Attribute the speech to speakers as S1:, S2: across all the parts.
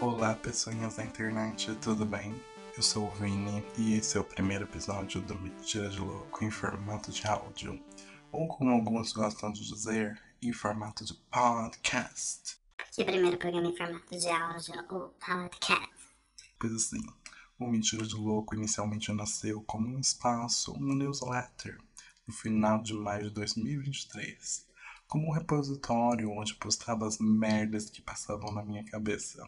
S1: Olá, pessoinhas da internet, tudo bem? Eu sou o Vini e esse é o primeiro episódio do Mentira de Louco em formato de áudio, ou como alguns gostam de dizer, em formato de podcast.
S2: Que primeiro programa em formato de áudio, o podcast.
S1: Pois assim, o Mentira de Louco inicialmente nasceu como um espaço, um newsletter, no final de maio de 2023, como um repositório onde postava as merdas que passavam na minha cabeça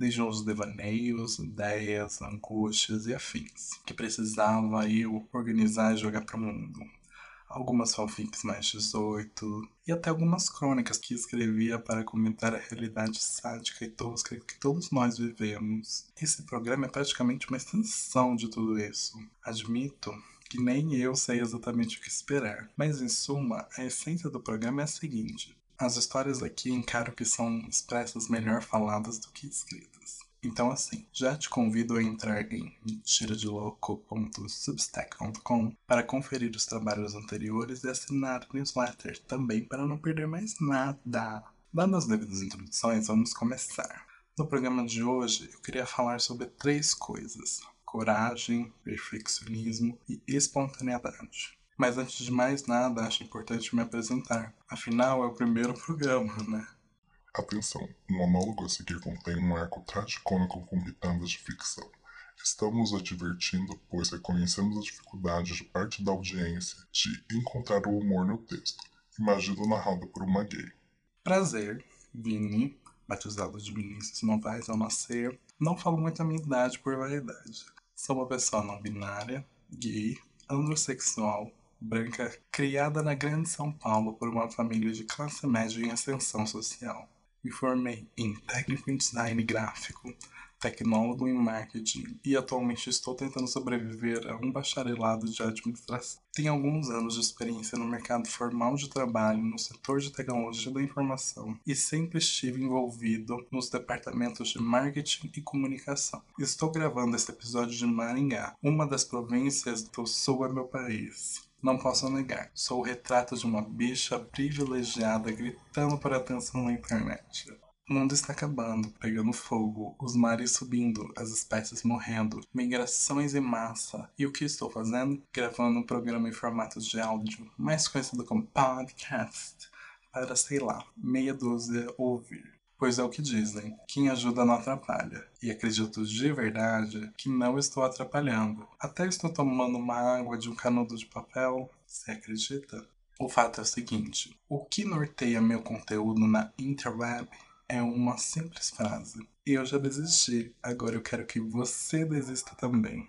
S1: desde os devaneios, ideias, angústias e afins, que precisava eu organizar e jogar para o mundo. Algumas fanfics mais 18 e até algumas crônicas que escrevia para comentar a realidade sádica e tosca que todos nós vivemos. Esse programa é praticamente uma extensão de tudo isso. Admito que nem eu sei exatamente o que esperar, mas em suma, a essência do programa é a seguinte: as histórias aqui encaro que são expressas melhor faladas do que escritas. Então, assim, já te convido a entrar em mentiradelouco.substack.com para conferir os trabalhos anteriores e assinar a newsletter também para não perder mais nada. Dando as devidas introduções, vamos começar. No programa de hoje, eu queria falar sobre três coisas: coragem, perfeccionismo e espontaneidade. Mas antes de mais nada, acho importante me apresentar. Afinal, é o primeiro programa, né?
S3: Atenção, o monólogo a seguir contém um arco tragicômico com pitadas de ficção. Estamos advertindo, pois reconhecemos a dificuldade de parte da audiência de encontrar o humor no texto. Imagino narrado por uma gay.
S1: Prazer, Vini, batizado de Vinícius Novaes ao nascer. Não falo muito a minha idade por variedade. Sou uma pessoa não binária, gay, androssexual, branca, criada na Grande São Paulo por uma família de classe média em ascensão social. Me formei em técnico em design gráfico, tecnólogo em marketing e atualmente estou tentando sobreviver a um bacharelado de administração. Tenho alguns anos de experiência no mercado formal de trabalho no setor de tecnologia da informação e sempre estive envolvido nos departamentos de marketing e comunicação. Estou gravando este episódio de Maringá, uma das províncias do sul é meu país. Não posso negar, sou o retrato de uma bicha privilegiada gritando por atenção na internet. O mundo está acabando, pegando fogo, os mares subindo, as espécies morrendo, migrações em massa. E o que estou fazendo? Gravando um programa em formato de áudio, mais conhecido como podcast, para, sei lá, meia dúzia ouvir. Pois é o que dizem, quem ajuda não atrapalha. E acredito de verdade que não estou atrapalhando. Até estou tomando uma água de um canudo de papel. Você acredita? O fato é o seguinte: o que norteia meu conteúdo na interweb é uma simples frase. Eu já desisti, agora eu quero que você desista também.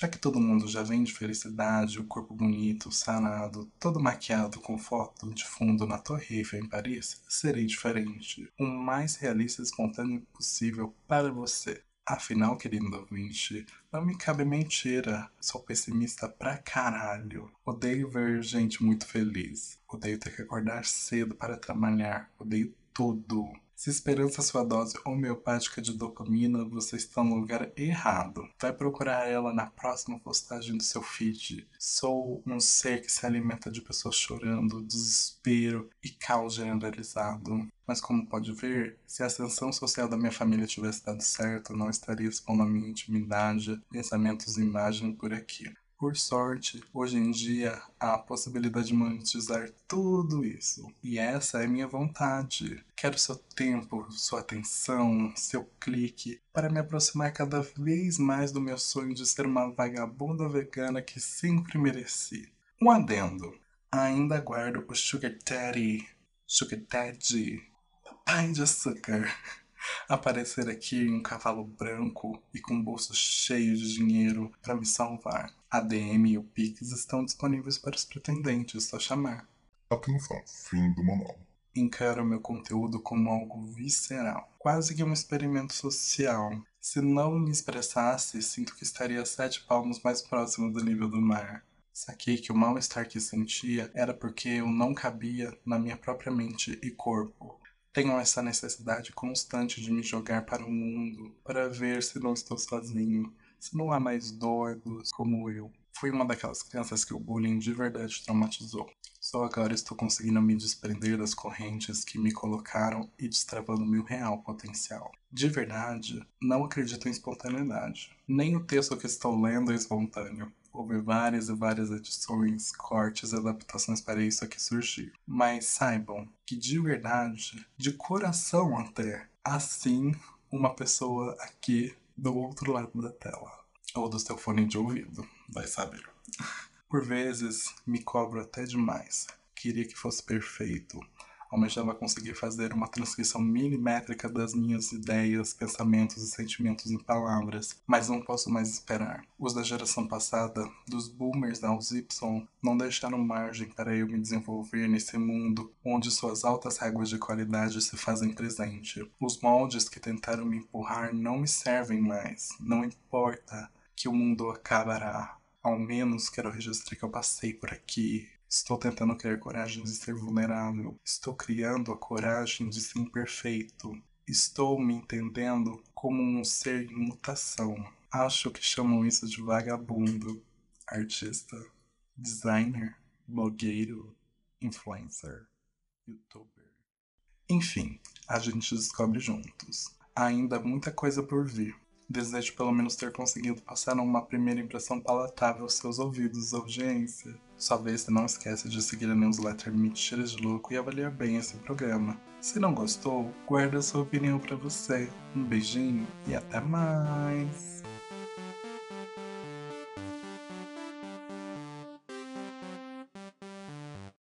S1: Já que todo mundo já vem de felicidade, o corpo bonito, sarado, todo maquiado com foto de fundo na Torre Eiffel em Paris, serei diferente. O mais realista e espontâneo possível para você. Afinal, querido ouvinte, não me cabe mentira. Sou pessimista pra caralho. Odeio ver gente muito feliz. Odeio ter que acordar cedo para trabalhar. Odeio tudo. Se esperança sua dose homeopática de dopamina, você está no lugar errado. Vai procurar ela na próxima postagem do seu feed. Sou um ser que se alimenta de pessoas chorando, desespero e caos generalizado. Mas como pode ver, se a ascensão social da minha família tivesse dado certo, não estaria expondo a minha intimidade, pensamentos e imagem por aqui. Por sorte, hoje em dia há a possibilidade de monetizar tudo isso. E essa é minha vontade. Quero seu tempo, sua atenção, seu clique para me aproximar cada vez mais do meu sonho de ser uma vagabunda vegana que sempre mereci. Um adendo. Ainda guardo o Sugar Daddy, Sugar Daddy, papai de açúcar aparecer aqui em um cavalo branco e com um bolso cheio de dinheiro para me salvar. A DM e o Pix estão disponíveis para os pretendentes, só chamar.
S3: Atenção, fim do monólogo.
S1: Encaro meu conteúdo como algo visceral, quase que um experimento social. Se não me expressasse, sinto que estaria sete palmos mais próximo do nível do mar. Saquei que o mal-estar que sentia era porque eu não cabia na minha própria mente e corpo. Tenho essa necessidade constante de me jogar para o mundo, para ver se não estou sozinho, se não há mais doidos como eu. Fui uma daquelas crianças que o bullying de verdade traumatizou. Só agora estou conseguindo me desprender das correntes que me colocaram e destravando meu real potencial. De verdade, não acredito em espontaneidade. Nem o texto que estou lendo é espontâneo. Houve várias e várias edições, cortes adaptações para isso aqui surgir. Mas saibam que de verdade, de coração até, assim, uma pessoa aqui do outro lado da tela. Ou do seu fone de ouvido, vai saber. Por vezes me cobro até demais. Queria que fosse perfeito. Almejava conseguir fazer uma transcrição milimétrica das minhas ideias, pensamentos e sentimentos em palavras, mas não posso mais esperar. Os da geração passada, dos boomers aos Y, não deixaram margem para eu me desenvolver nesse mundo onde suas altas réguas de qualidade se fazem presente. Os moldes que tentaram me empurrar não me servem mais. Não importa que o mundo acabará. Ao menos quero registrar que eu passei por aqui, Estou tentando criar coragem de ser vulnerável. Estou criando a coragem de ser imperfeito. Estou me entendendo como um ser em mutação. Acho que chamam isso de vagabundo. Artista, designer, blogueiro, influencer, youtuber. Enfim, a gente descobre juntos. Ainda muita coisa por vir. Desejo pelo menos ter conseguido passar uma primeira impressão palatável aos seus ouvidos, audiência. Sua vez, não esquece de seguir a newsletter Mentiras de Louco e avaliar bem esse programa. Se não gostou, guarda sua opinião para você. Um beijinho e até mais!